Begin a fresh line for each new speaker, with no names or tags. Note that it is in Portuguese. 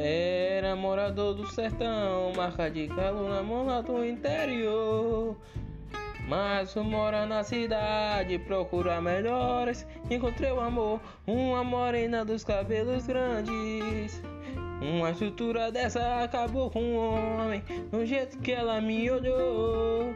Era morador do sertão, marca de calo na mão lá do interior. Mas eu mora na cidade, procura melhores. Encontrei o amor, uma morena dos cabelos grandes. Uma estrutura dessa acabou com o homem, do jeito que ela me olhou.